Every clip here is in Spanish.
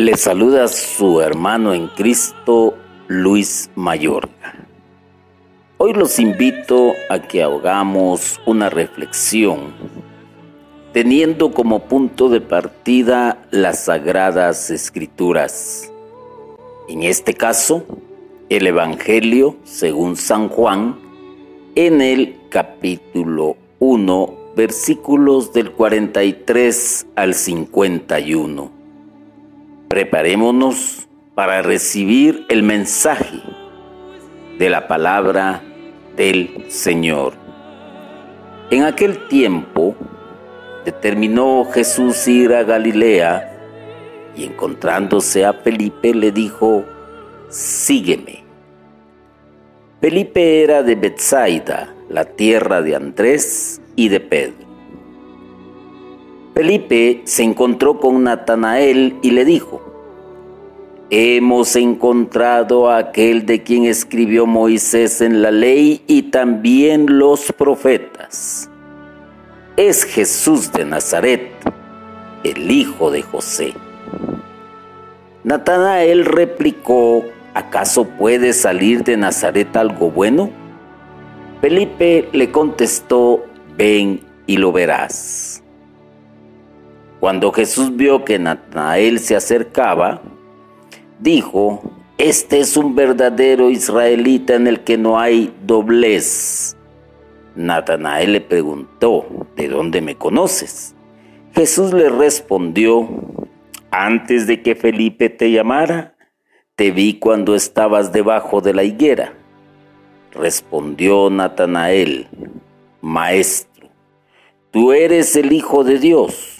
Le saluda su hermano en Cristo, Luis Mayorga. Hoy los invito a que hagamos una reflexión, teniendo como punto de partida las sagradas escrituras. En este caso, el Evangelio según San Juan, en el capítulo 1, versículos del 43 al 51 Preparémonos para recibir el mensaje de la palabra del Señor. En aquel tiempo determinó Jesús ir a Galilea y encontrándose a Felipe le dijo, sígueme. Felipe era de Bethsaida, la tierra de Andrés y de Pedro. Felipe se encontró con Natanael y le dijo, Hemos encontrado a aquel de quien escribió Moisés en la ley y también los profetas. Es Jesús de Nazaret, el hijo de José. Natanael replicó, ¿acaso puede salir de Nazaret algo bueno? Felipe le contestó, ven y lo verás. Cuando Jesús vio que Natanael se acercaba, dijo, este es un verdadero israelita en el que no hay doblez. Natanael le preguntó, ¿de dónde me conoces? Jesús le respondió, antes de que Felipe te llamara, te vi cuando estabas debajo de la higuera. Respondió Natanael, Maestro, tú eres el Hijo de Dios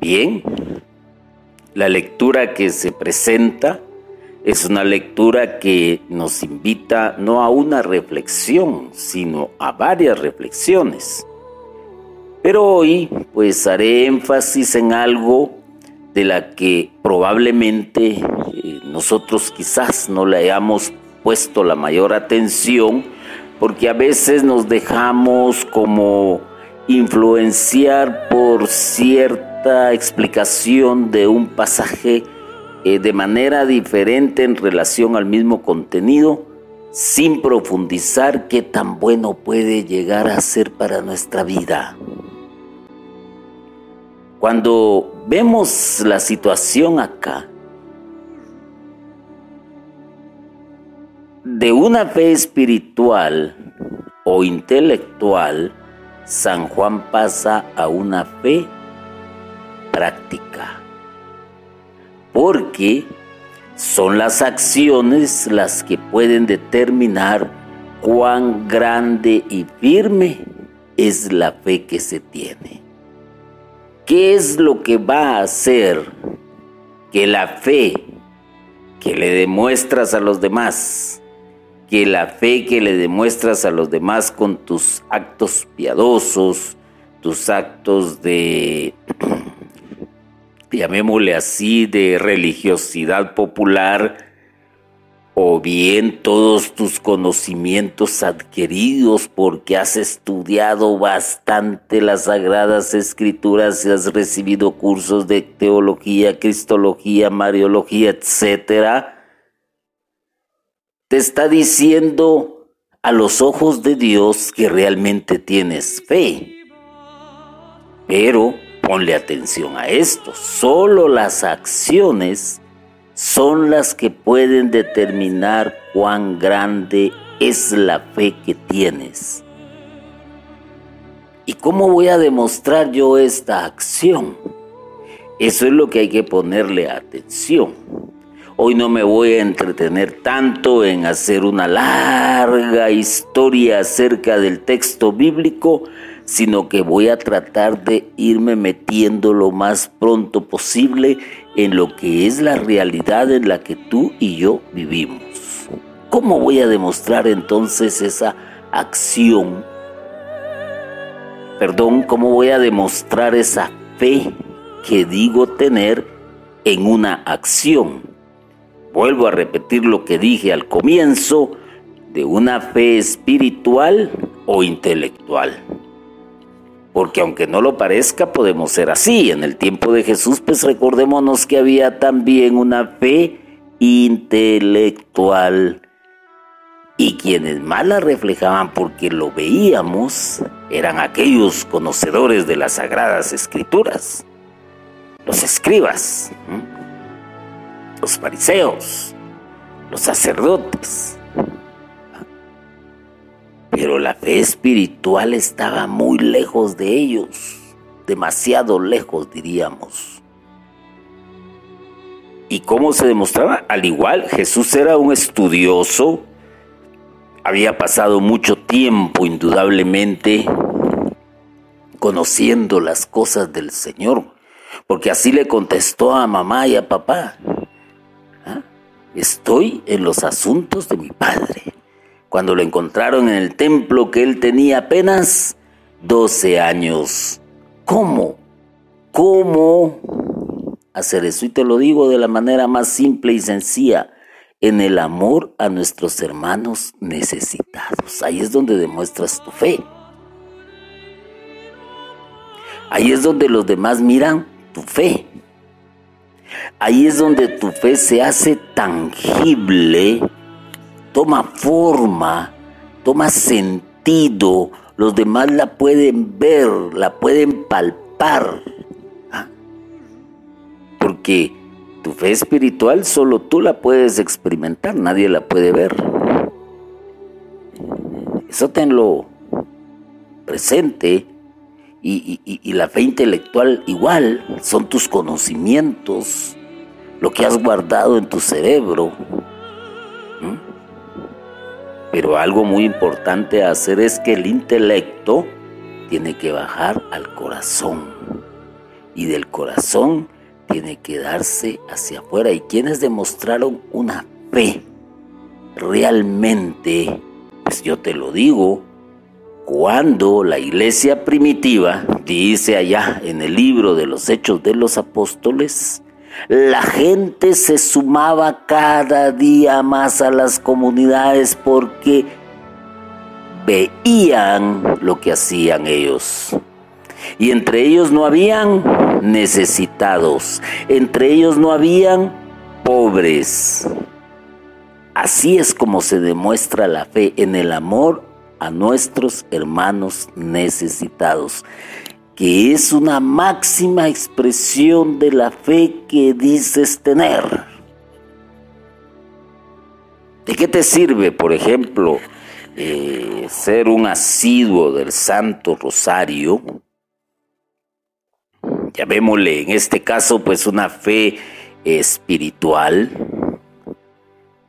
Bien, la lectura que se presenta es una lectura que nos invita no a una reflexión, sino a varias reflexiones. Pero hoy pues haré énfasis en algo de la que probablemente eh, nosotros quizás no le hayamos puesto la mayor atención porque a veces nos dejamos como influenciar por cierto explicación de un pasaje eh, de manera diferente en relación al mismo contenido, sin profundizar qué tan bueno puede llegar a ser para nuestra vida. Cuando vemos la situación acá, de una fe espiritual o intelectual, San Juan pasa a una fe práctica. Porque son las acciones las que pueden determinar cuán grande y firme es la fe que se tiene. ¿Qué es lo que va a hacer que la fe que le demuestras a los demás, que la fe que le demuestras a los demás con tus actos piadosos, tus actos de llamémosle así, de religiosidad popular, o bien todos tus conocimientos adquiridos porque has estudiado bastante las sagradas escrituras y has recibido cursos de teología, cristología, mariología, etcétera, te está diciendo a los ojos de Dios que realmente tienes fe. Pero Ponle atención a esto. Solo las acciones son las que pueden determinar cuán grande es la fe que tienes. ¿Y cómo voy a demostrar yo esta acción? Eso es lo que hay que ponerle atención. Hoy no me voy a entretener tanto en hacer una larga historia acerca del texto bíblico, sino que voy a tratar de irme metiendo lo más pronto posible en lo que es la realidad en la que tú y yo vivimos. ¿Cómo voy a demostrar entonces esa acción? Perdón, ¿cómo voy a demostrar esa fe que digo tener en una acción? Vuelvo a repetir lo que dije al comienzo de una fe espiritual o intelectual. Porque aunque no lo parezca, podemos ser así. En el tiempo de Jesús, pues recordémonos que había también una fe intelectual y quienes más la reflejaban porque lo veíamos eran aquellos conocedores de las sagradas escrituras, los escribas, los fariseos, los sacerdotes. Pero la fe espiritual estaba muy lejos de ellos, demasiado lejos diríamos. ¿Y cómo se demostraba? Al igual, Jesús era un estudioso, había pasado mucho tiempo, indudablemente, conociendo las cosas del Señor, porque así le contestó a mamá y a papá. ¿Ah? Estoy en los asuntos de mi padre. Cuando lo encontraron en el templo que él tenía apenas 12 años. ¿Cómo? ¿Cómo hacer eso? Y te lo digo de la manera más simple y sencilla en el amor a nuestros hermanos necesitados. Ahí es donde demuestras tu fe. Ahí es donde los demás miran tu fe. Ahí es donde tu fe se hace tangible, toma forma, toma sentido. Los demás la pueden ver, la pueden palpar. ¿Ah? Porque tu fe espiritual solo tú la puedes experimentar, nadie la puede ver. Eso tenlo presente. Y, la fe intelectual igual, son tus conocimientos, lo que has guardado en tu cerebro. Pero algo muy importante a hacer es que el intelecto tiene que bajar al corazón. Y del corazón tiene que darse hacia afuera. Y quienes demostraron una fe realmente, pues yo te lo digo, cuando la iglesia primitiva, dice allá en el libro de los Hechos de los Apóstoles, la gente se sumaba cada día más a las comunidades porque veían lo que hacían ellos. Y entre ellos no habían necesitados, entre ellos no habían pobres. Así es como se demuestra la fe en el amor a nuestros hermanos necesitados, que es una máxima expresión de la fe que dices tener. ¿De qué te sirve, por ejemplo, eh, ser un asiduo del Santo Rosario llamémosle en este caso pues una fe espiritual,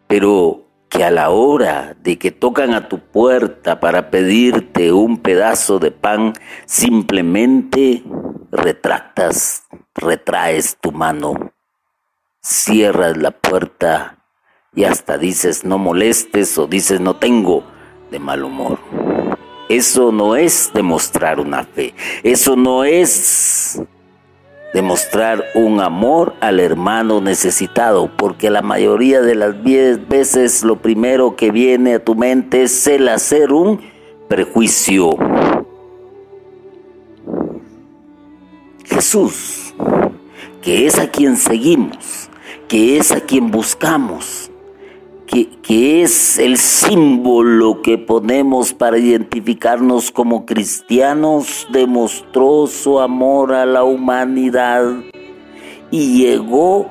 pero que a la hora de que tocan a tu puerta para pedirte un pedazo de pan, simplemente retractas, retraes tu mano, cierras la puerta y hasta dices no molestes o dices no tengo de mal humor. Eso no es demostrar una fe, eso no es demostrar un amor al hermano necesitado, porque la mayoría de las veces lo primero que viene a tu mente es el hacer un prejuicio. Jesús, que es a quien seguimos, que es a quien buscamos, que, es el símbolo que ponemos para identificarnos como cristianos, demostró su amor a la humanidad y llegó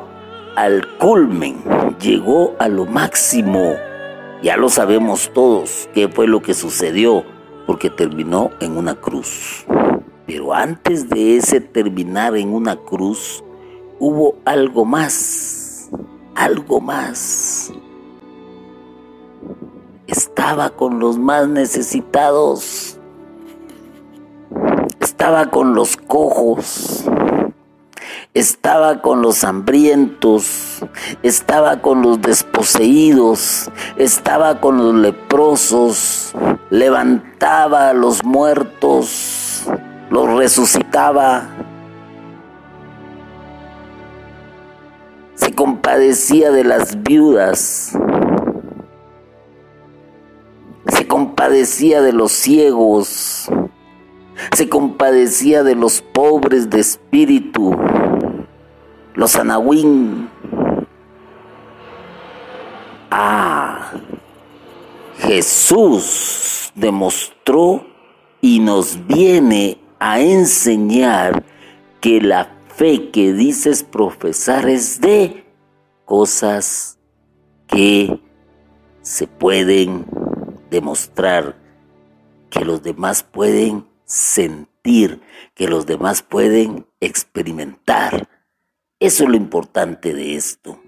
al culmen, llegó a lo máximo. Ya lo sabemos todos qué fue lo que sucedió, porque terminó en una cruz. Pero antes de ese terminar en una cruz, hubo algo más, algo más estaba con los más necesitados. estaba con los cojos, estaba con los hambrientos, estaba con los desposeídos, estaba con los leprosos, levantaba a los muertos, los resucitaba. Se compadecía de las viudas, compadecía de los ciegos, se compadecía de los pobres de espíritu, los anahuín. Ah, Jesús demostró y nos viene a enseñar que la fe que dices profesar es de cosas que se pueden demostrar, que los demás pueden sentir, que los demás pueden experimentar. Eso es lo importante de esto.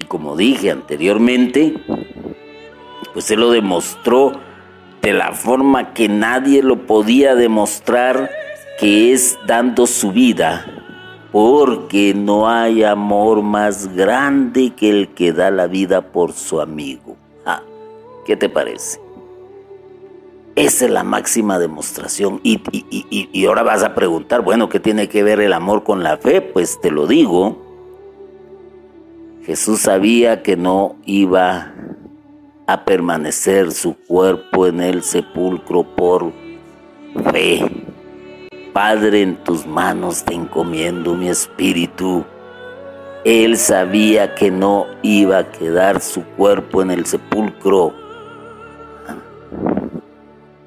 Y como dije anteriormente, pues Él lo demostró de la forma que nadie lo podía demostrar, que es dando su vida, porque no hay amor más grande que el que da la vida por su amigo. ¿Qué te parece? Esa es la máxima demostración. Y, y, ahora vas a preguntar, bueno, ¿qué tiene que ver el amor con la fe? Pues te lo digo. Jesús sabía que no iba a permanecer su cuerpo en el sepulcro por fe. Padre, en tus manos te encomiendo mi espíritu. Él sabía que no iba a quedar su cuerpo en el sepulcro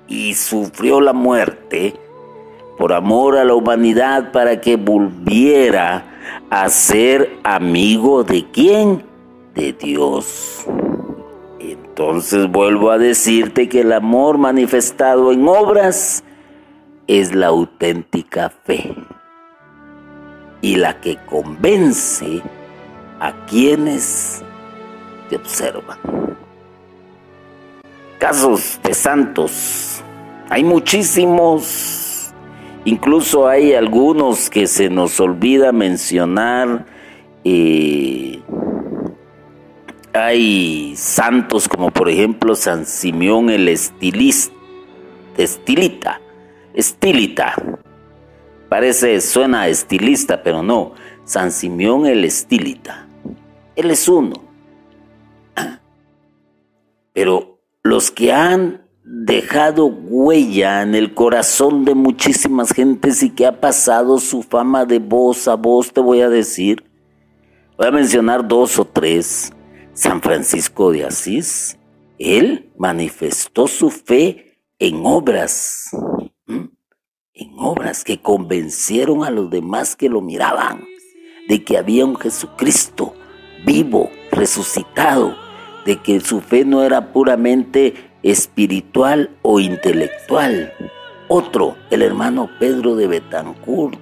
y sufrió la muerte por amor a la humanidad para que volviera a ser amigo de quién? De Dios. Entonces vuelvo a decirte que el amor manifestado en obras es la auténtica fe y la que convence a quienes te observan. Casos de santos hay muchísimos, incluso hay algunos que se nos olvida mencionar. Eh, hay santos como por ejemplo San Simeón el estilista, estilita, estilita. Parece, suena estilista, pero no. San Simeón el estilita. Él es uno. Pero los que han dejado huella en el corazón de muchísimas gentes y que ha pasado su fama de voz a voz, te voy a decir. Voy a mencionar dos o tres. San Francisco de Asís, él manifestó su fe en obras, en obras que convencieron a los demás que lo miraban de que había un Jesucristo vivo, resucitado, de que su fe no era puramente espiritual o intelectual. Otro, el hermano Pedro de Betancourt.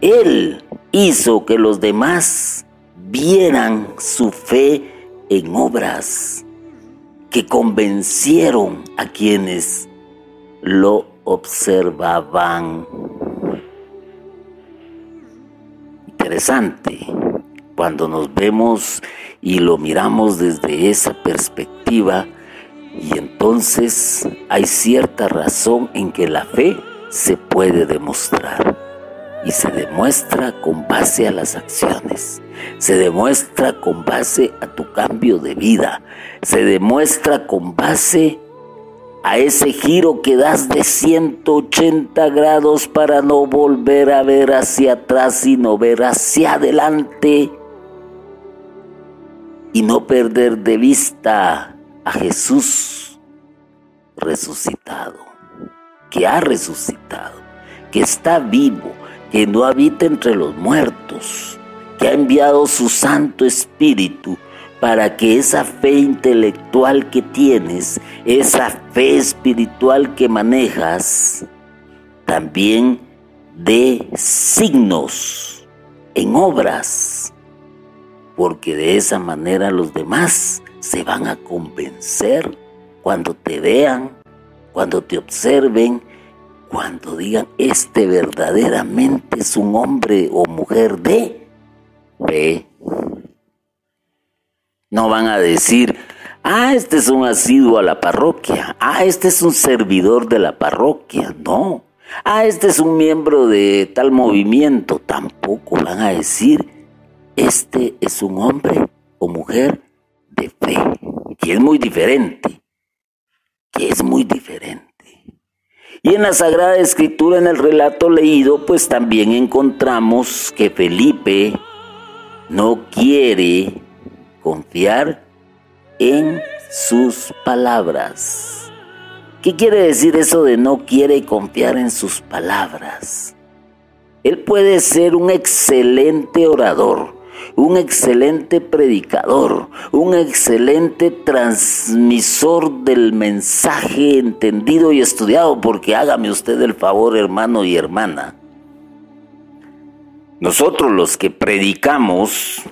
Él hizo que los demás vieran su fe en obras que convencieron a quienes lo observaban. Interesante cuando nos vemos y lo miramos desde esa perspectiva y entonces hay cierta razón en que la fe se puede demostrar y se demuestra con base a las acciones, se demuestra con base a tu cambio de vida, se demuestra con base a ese giro que das de 180 grados para no volver a ver hacia atrás, sino ver hacia adelante y no perder de vista a Jesús resucitado, que ha resucitado, que está vivo, que no habita entre los muertos, que ha enviado su Santo Espíritu para que esa fe intelectual que tienes, esa fe espiritual que manejas, también dé signos en obras porque de esa manera los demás se van a convencer cuando te vean, cuando te observen cuando digan, este verdaderamente es un hombre o mujer de fe. No van a decir, ah, este es un asiduo a la parroquia, ah, este es un servidor de la parroquia. No, ah, este es un miembro de tal movimiento. Tampoco van a decir, este es un hombre o mujer de fe, que es muy diferente, que es muy diferente. Y en la Sagrada Escritura, en el relato leído, pues también encontramos que Felipe no quiere confiar en sus palabras. ¿Qué quiere decir eso de no quiere confiar en sus palabras? Él puede ser un excelente orador, un excelente predicador, un excelente transmisor del mensaje entendido y estudiado, porque hágame usted el favor, hermano y hermana. Nosotros los que predicamos,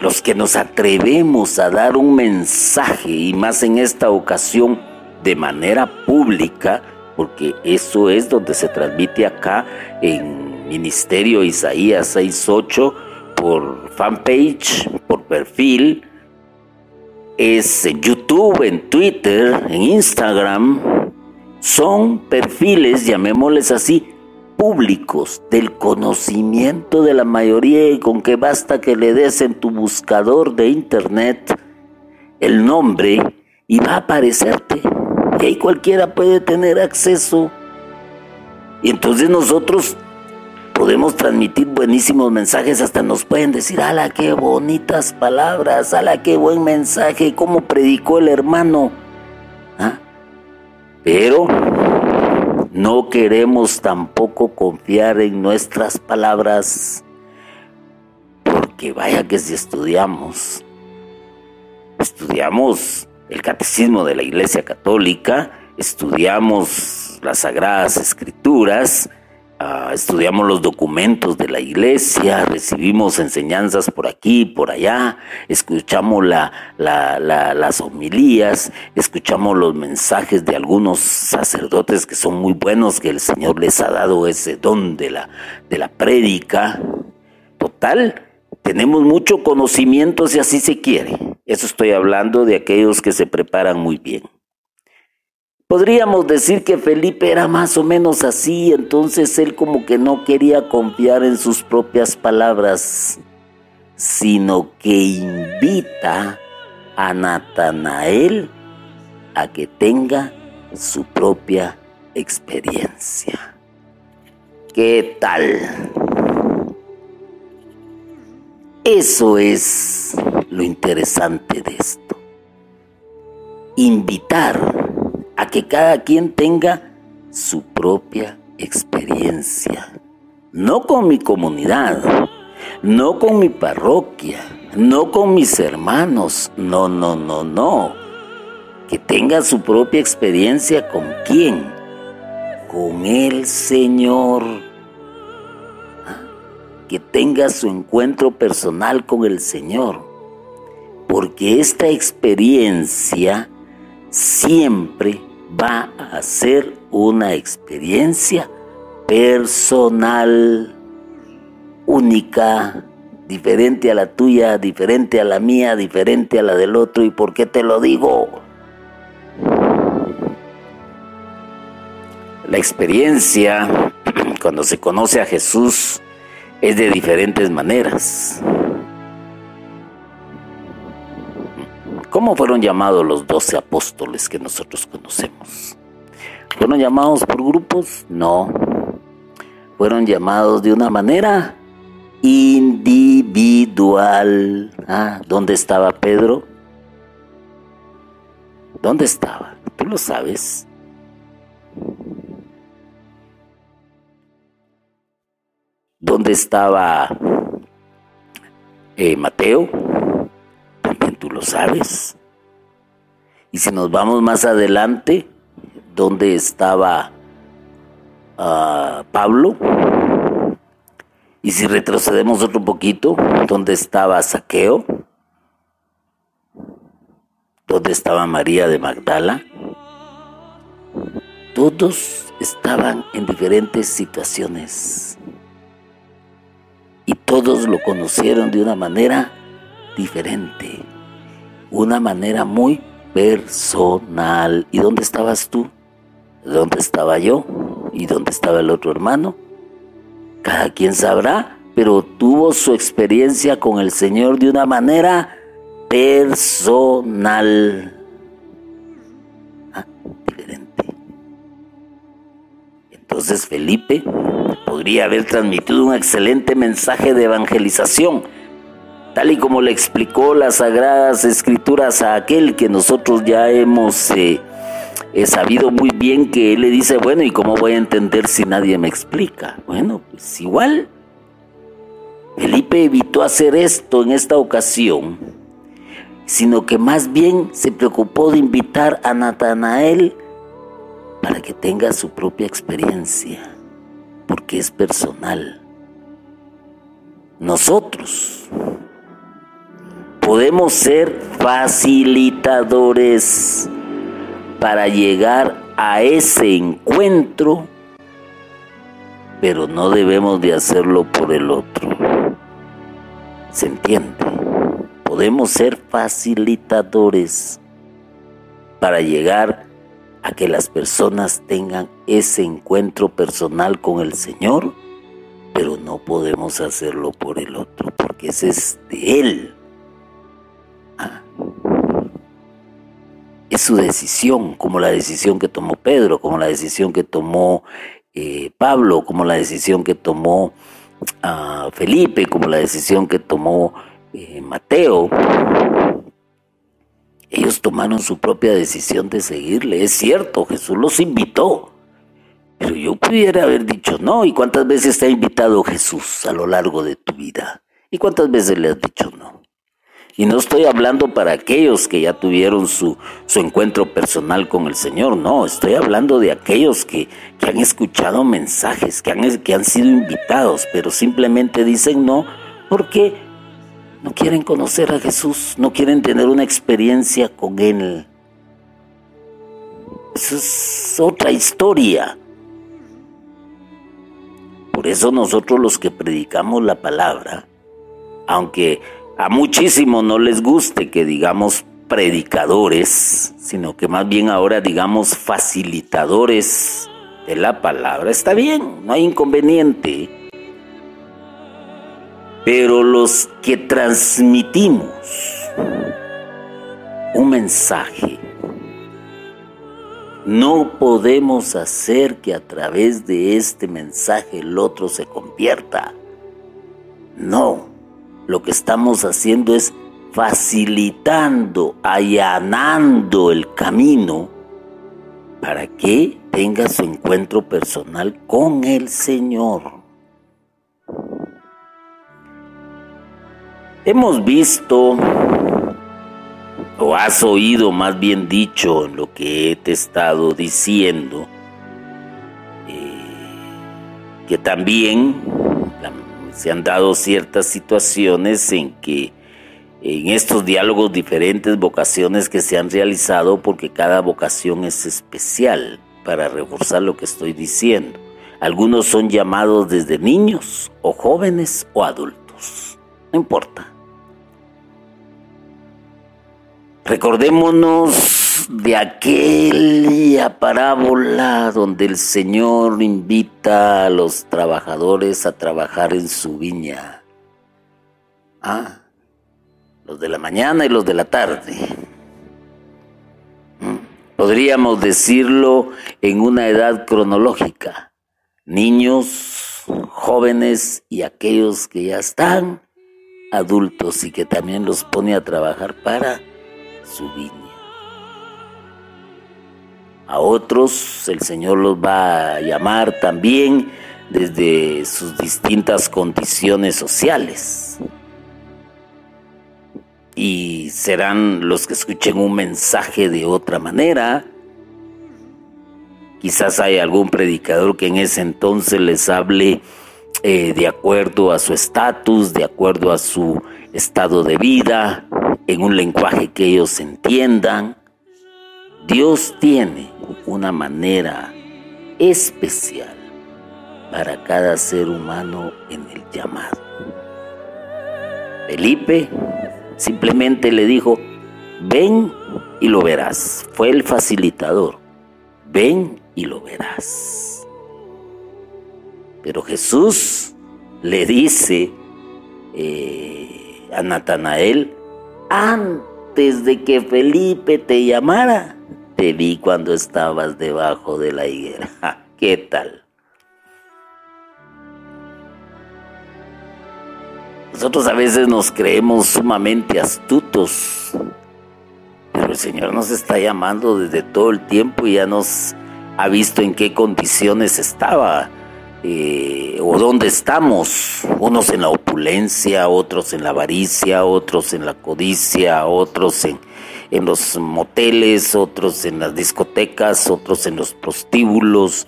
los que nos atrevemos a dar un mensaje, y más en esta ocasión de manera pública, porque eso es donde se transmite acá en Ministerio Isaías 6.8, por fanpage, por perfil, es YouTube, en Twitter, en Instagram, son perfiles, llamémosles así, públicos del conocimiento de la mayoría y con que basta que le des en tu buscador de internet el nombre y va a aparecerte. Y ahí cualquiera puede tener acceso. Y entonces nosotros podemos transmitir buenísimos mensajes, hasta nos pueden decir, ala, qué bonitas palabras, ala, qué buen mensaje, cómo predicó el hermano. ¿Ah? Pero no queremos tampoco confiar en nuestras palabras, porque vaya que si estudiamos, estudiamos el catecismo de la Iglesia Católica, estudiamos las Sagradas Escrituras, Ah, estudiamos los documentos de la iglesia, recibimos enseñanzas por aquí, por allá, escuchamos las homilías, escuchamos los mensajes de algunos sacerdotes que son muy buenos, que el Señor les ha dado ese don de la, de la prédica. Total, tenemos mucho conocimiento si así se quiere. Eso estoy hablando de aquellos que se preparan muy bien. Podríamos decir que Felipe era más o menos así, entonces él como que no quería confiar en sus propias palabras, sino que invita a Natanael a que tenga su propia experiencia. ¿Qué tal? Eso es lo interesante de esto. Invitar a que cada quien tenga su propia experiencia. No con mi comunidad, no con mi parroquia, no con mis hermanos, no, no, no, no. Que tenga su propia experiencia con quién? Con el Señor. ¿Ah? Que tenga su encuentro personal con el Señor. Porque esta experiencia siempre va a ser una experiencia personal, única, diferente a la tuya, diferente a la mía, diferente a la del otro. ¿Y por qué te lo digo? La experiencia, cuando se conoce a Jesús, es de diferentes maneras. ¿Cómo fueron llamados los doce apóstoles que nosotros conocemos? ¿Fueron llamados por grupos? No. Fueron llamados de una manera individual. Ah, ¿dónde estaba Pedro? ¿Dónde estaba? Tú lo sabes. ¿Dónde estaba eh, Mateo? Tú lo sabes. Y si nos vamos más adelante, ¿dónde estaba ah, Pablo? Y si retrocedemos otro poquito, ¿dónde estaba Saqueo? ¿Dónde estaba María de Magdala? todos estaban en diferentes situaciones y todos lo conocieron de una manera diferente, una manera muy personal. ¿Y dónde estabas tú? ¿Dónde estaba yo? ¿Y dónde estaba el otro hermano? Cada quien sabrá, pero tuvo su experiencia con el Señor de una manera personal. Ah, diferente. Entonces Felipe podría haber transmitido un excelente mensaje de evangelización, tal y como le explicó las sagradas escrituras a aquel que nosotros ya hemos eh, He sabido muy bien que él le dice, bueno, ¿y cómo voy a entender si nadie me explica? Bueno, pues igual. Felipe evitó hacer esto en esta ocasión, sino que más bien se preocupó de invitar a Natanael para que tenga su propia experiencia, porque es personal. Nosotros podemos ser facilitadores para llegar a ese encuentro, pero no debemos de hacerlo por el otro. ¿Se entiende? Podemos ser facilitadores para llegar a que las personas tengan ese encuentro personal con el Señor, pero no podemos hacerlo por el otro, porque ese es de Él. Es su decisión, como la decisión que tomó Pedro, como la decisión que tomó eh, Pablo, como la decisión que tomó ah, Felipe, como la decisión que tomó eh, Mateo. Ellos tomaron su propia decisión de seguirle. Es cierto, Jesús los invitó. Pero yo pudiera haber dicho no. ¿Y cuántas veces te ha invitado Jesús a lo largo de tu vida? ¿Y cuántas veces le has dicho no? Y no estoy hablando para aquellos que ya tuvieron su, su encuentro personal con el Señor, no, estoy hablando de aquellos que, que han escuchado mensajes, que han, que han sido invitados, pero simplemente dicen no porque no quieren conocer a Jesús, no quieren tener una experiencia con Él. Eso es otra historia. Por eso nosotros los que predicamos la palabra, aunque a muchísimos no les guste que digamos predicadores, sino que más bien ahora digamos facilitadores de la palabra. Está bien, no hay inconveniente. Pero los que transmitimos un mensaje, no podemos hacer que a través de este mensaje el otro se convierta. No lo que estamos haciendo es facilitando, allanando el camino para que tenga su encuentro personal con el Señor. Hemos visto, o has oído más bien dicho en lo que he estado diciendo, eh, que también se han dado ciertas situaciones en que en estos diálogos diferentes vocaciones que se han realizado porque cada vocación es especial para reforzar lo que estoy diciendo. Algunos son llamados desde niños o jóvenes o adultos. No importa. Recordémonos de aquella parábola donde el Señor invita a los trabajadores a trabajar en su viña. Ah, los de la mañana y los de la tarde. Mm, podríamos decirlo en una edad cronológica. Niños, jóvenes y aquellos que ya están adultos y que también los pone a trabajar para su viña. A otros el Señor los va a llamar también desde sus distintas condiciones sociales. Y serán los que escuchen un mensaje de otra manera. Quizás hay algún predicador que en ese entonces les hable eh, de acuerdo a su estatus, de acuerdo a su estado de vida, en un lenguaje que ellos entiendan. Dios tiene una manera especial para cada ser humano en el llamado. Felipe simplemente le dijo, ven y lo verás. Fue el facilitador. Ven y lo verás. Pero Jesús le dice eh, a Natanael, antes de que Felipe te llamara, te vi cuando estabas debajo de la higuera. ¿Qué tal? Nosotros a veces nos creemos sumamente astutos, pero el Señor nos está llamando desde todo el tiempo y ya nos ha visto en qué condiciones estaba eh, o dónde estamos. Unos en la opulencia, otros en la avaricia, otros en la codicia, otros en, en los moteles, otros en las discotecas, otros en los prostíbulos,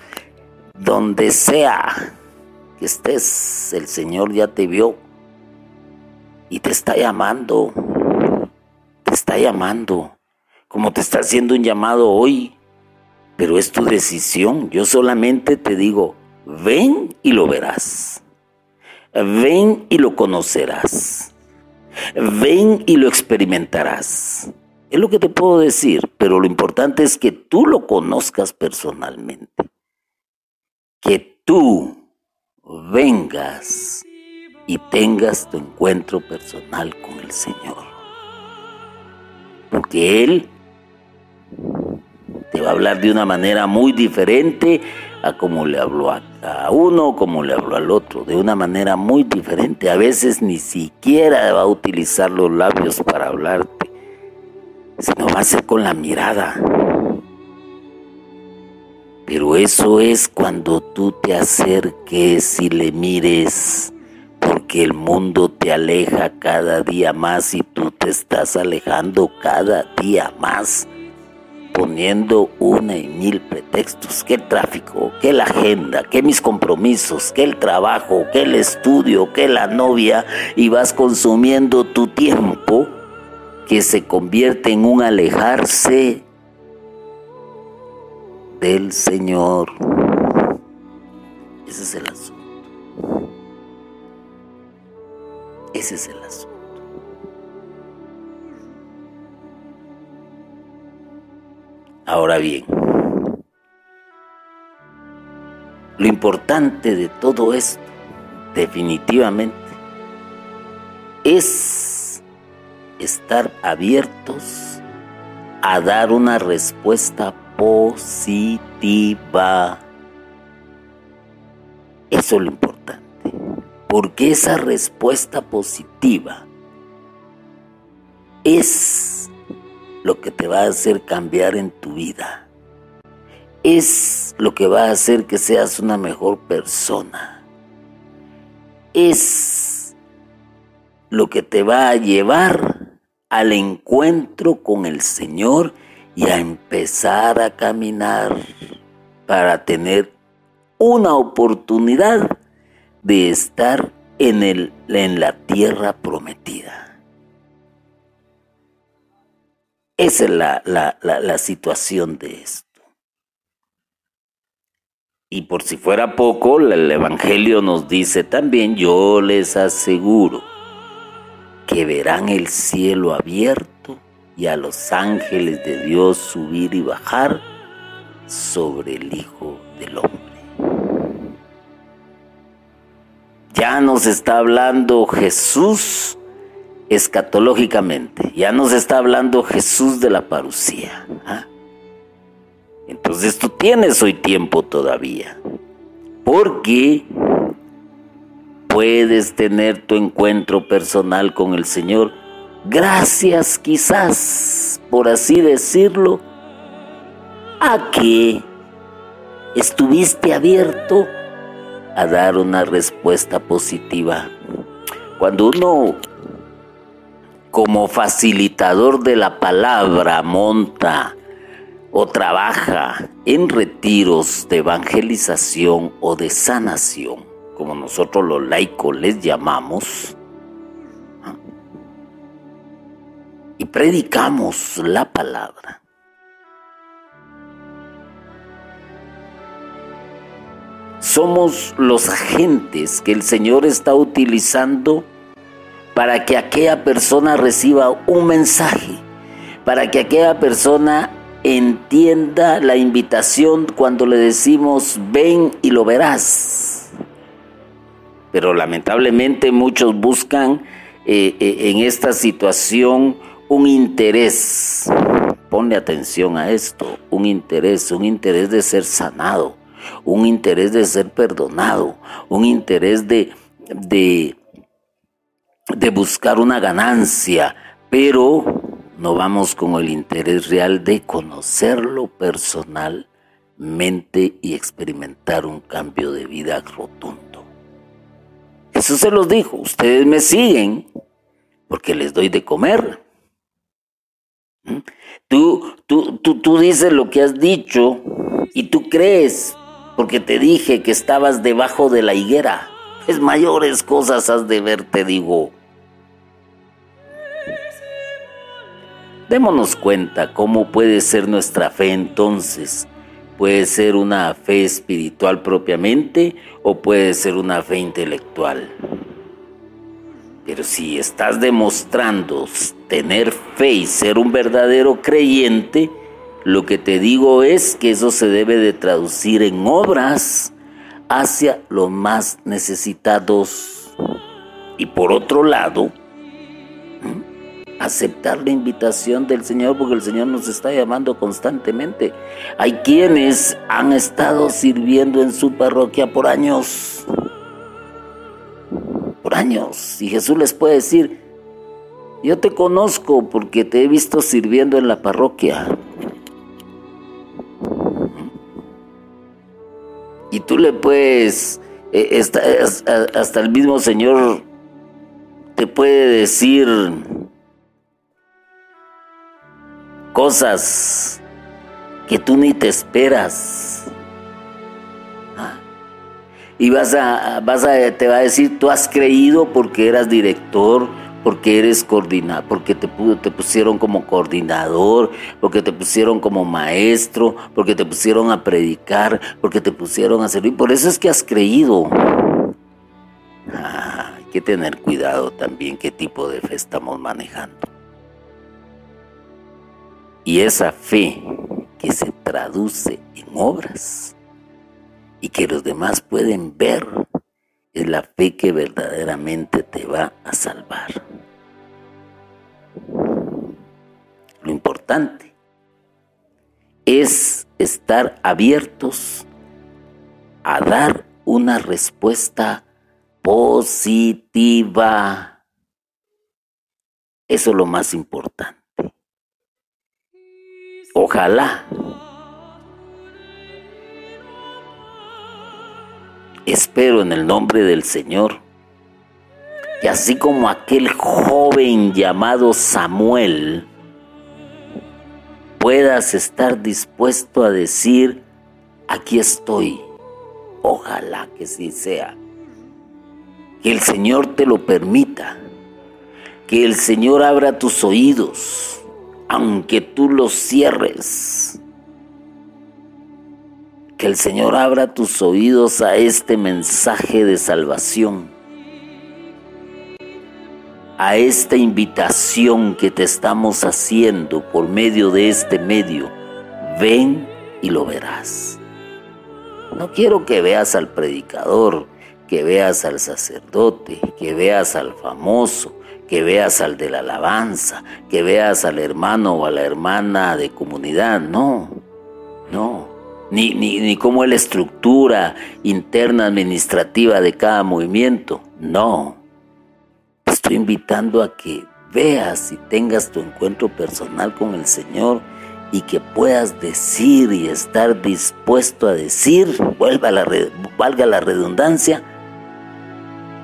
donde sea que estés, el Señor ya te vio y te está llamando, te está llamando, como te está haciendo un llamado hoy, pero es tu decisión. Yo solamente te digo, ven y lo verás, ven y lo conocerás, ven y lo experimentarás. Es lo que te puedo decir, pero lo importante es que tú lo conozcas personalmente, que tú vengas y tengas tu encuentro personal con el Señor. Porque Él te va a hablar de una manera muy diferente a como le habló a, uno o como le habló al otro, de una manera muy diferente. A veces ni siquiera va a utilizar los labios para hablarte, sino va a ser con la mirada. Pero eso es cuando tú te acerques y le mires porque el mundo te aleja cada día más y tú te estás alejando cada día más, poniendo una y mil pretextos, que el tráfico, que la agenda, que mis compromisos, que el trabajo, que el estudio, que la novia, y vas consumiendo tu tiempo que se convierte en un alejarse del Señor. Ese es el asunto. Ese es el asunto. Ahora bien, lo importante de todo esto, definitivamente, es estar abiertos a dar una respuesta positiva. Eso es lo importante porque esa respuesta positiva es lo que te va a hacer cambiar en tu vida. Es lo que va a hacer que seas una mejor persona. Es lo que te va a llevar al encuentro con el Señor y a empezar a caminar para tener una oportunidad de estar en, el, en la tierra prometida. Esa es la, la, la situación de esto. Y por si fuera poco, el Evangelio nos dice también, yo les aseguro que verán el cielo abierto y a los ángeles de Dios subir y bajar sobre el Hijo del Hombre. ya nos está hablando Jesús escatológicamente, ya nos está hablando Jesús de la parucía. ¿ah? Entonces tú tienes hoy tiempo todavía, porque puedes tener tu encuentro personal con el Señor gracias quizás, por así decirlo, a que estuviste abierto a dar una respuesta positiva. Cuando uno como facilitador de la palabra monta o trabaja en retiros de evangelización o de sanación, como nosotros los laicos les llamamos, y predicamos la palabra. somos los agentes que el Señor está utilizando para que aquella persona reciba un mensaje, para que aquella persona entienda la invitación cuando le decimos ven y lo verás. Pero lamentablemente muchos buscan eh, eh, en esta situación un interés. Ponle atención a esto, un interés, un interés de ser sanado, un interés de ser perdonado, un interés de, de, de buscar una ganancia, pero no vamos con el interés real de conocerlo personalmente y experimentar un cambio de vida rotundo. Eso se los dijo, ustedes me siguen porque les doy de comer. ¿Mm? Tú, tú, tú, tú dices lo que has dicho y tú crees porque te dije que estabas debajo de la higuera. Es mayores cosas has de ver, te digo. Démonos cuenta cómo puede ser nuestra fe entonces. Puede ser una fe espiritual propiamente o puede ser una fe intelectual. Pero si estás demostrando tener fe y ser un verdadero creyente, lo que te digo es que eso se debe de traducir en obras hacia los más necesitados. Y por otro lado, aceptar la invitación del Señor porque el Señor nos está llamando constantemente. Hay quienes han estado sirviendo en su parroquia por años, por años, y Jesús les puede decir, yo te conozco porque te he visto sirviendo en la parroquia. Y tú le puedes, eh, hasta el mismo Señor te puede decir, cosas que tú ni te esperas. Ah. Y vas a, vas a, te va a decir, tú has creído porque eras director, porque eres coordinador, porque te, te pusieron como coordinador, porque te pusieron como maestro, porque te pusieron a predicar, porque te pusieron a servir. Por eso es que has creído. Ah, hay que tener cuidado también qué tipo de fe estamos manejando. Y esa fe que se traduce en obras y que los demás pueden ver es la fe que verdaderamente te va a salvar. Lo importante es estar abiertos a dar una respuesta positiva. Eso es lo más importante. Ojalá. Espero en el nombre del Señor. Y así como aquel joven llamado Samuel, puedas estar dispuesto a decir, aquí estoy. Ojalá que sí sea. Que el Señor te lo permita. Que el Señor abra tus oídos aunque tú los cierres. Que el Señor abra tus oídos a este mensaje de salvación, a esta invitación que te estamos haciendo por medio de este medio. Ven y lo verás. No quiero que veas al predicador, que veas al sacerdote, que veas al famoso, que veas al de la alabanza, que veas al hermano o a la hermana de comunidad, no, no, ni, ni, ni cómo es la estructura interna administrativa de cada movimiento, no. Estoy invitando a que veas y tengas tu encuentro personal con el Señor y que puedas decir y estar dispuesto a decir, vuelva la, valga la redundancia,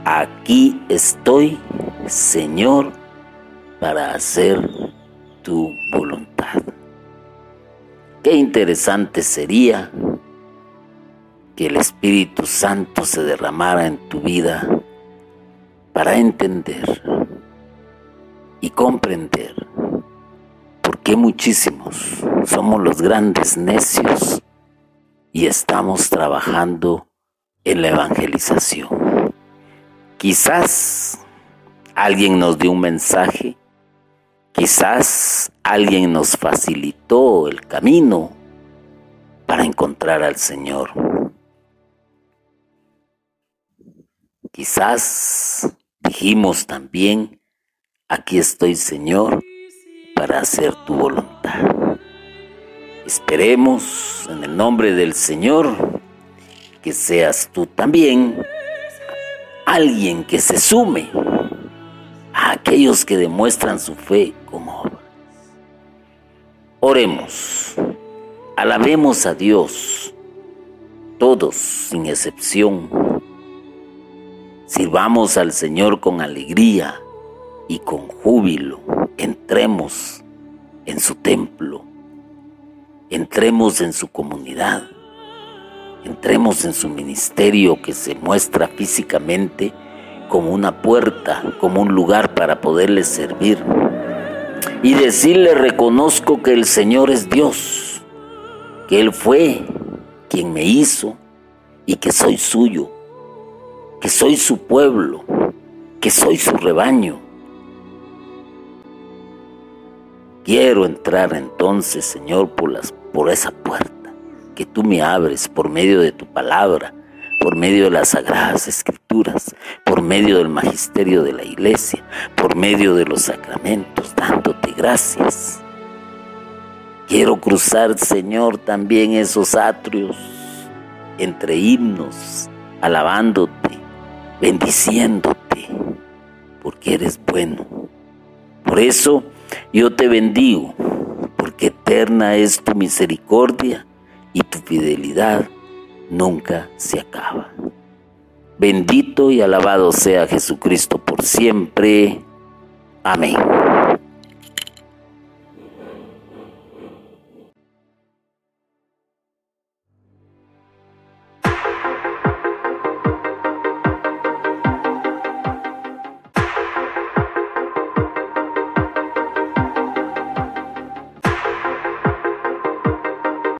aquí estoy Señor, para hacer tu voluntad. Qué interesante sería que el Espíritu Santo se derramara en tu vida para entender y comprender por qué muchísimos somos los grandes necios y estamos trabajando en la evangelización. Quizás alguien nos dio un mensaje, quizás alguien nos facilitó el camino para encontrar al Señor. Quizás dijimos también, aquí estoy Señor para hacer tu voluntad. Esperemos en el nombre del Señor que seas tú también alguien que se sume a aquellos que demuestran su fe como obras. Oremos, alabemos a Dios, todos sin excepción. Sirvamos al Señor con alegría y con júbilo. Entremos en su templo, entremos en su comunidad, entremos en su ministerio que se muestra físicamente como una puerta, como un lugar para poderle servir. Y decirle, reconozco que el Señor es Dios, que Él fue quien me hizo y que soy suyo, que soy su pueblo, que soy su rebaño. Quiero entrar entonces, Señor, por, las, por esa puerta que tú me abres por medio de tu palabra, por medio de las sagradas escrituras, por medio del magisterio de la iglesia, por medio de los sacramentos, dándote gracias. Quiero cruzar, Señor, también esos atrios entre himnos, alabándote, bendiciéndote, porque eres bueno. Por eso yo te bendigo, porque eterna es tu misericordia y tu fidelidad nunca se acaba. Bendito y alabado sea Jesucristo por siempre. Amén.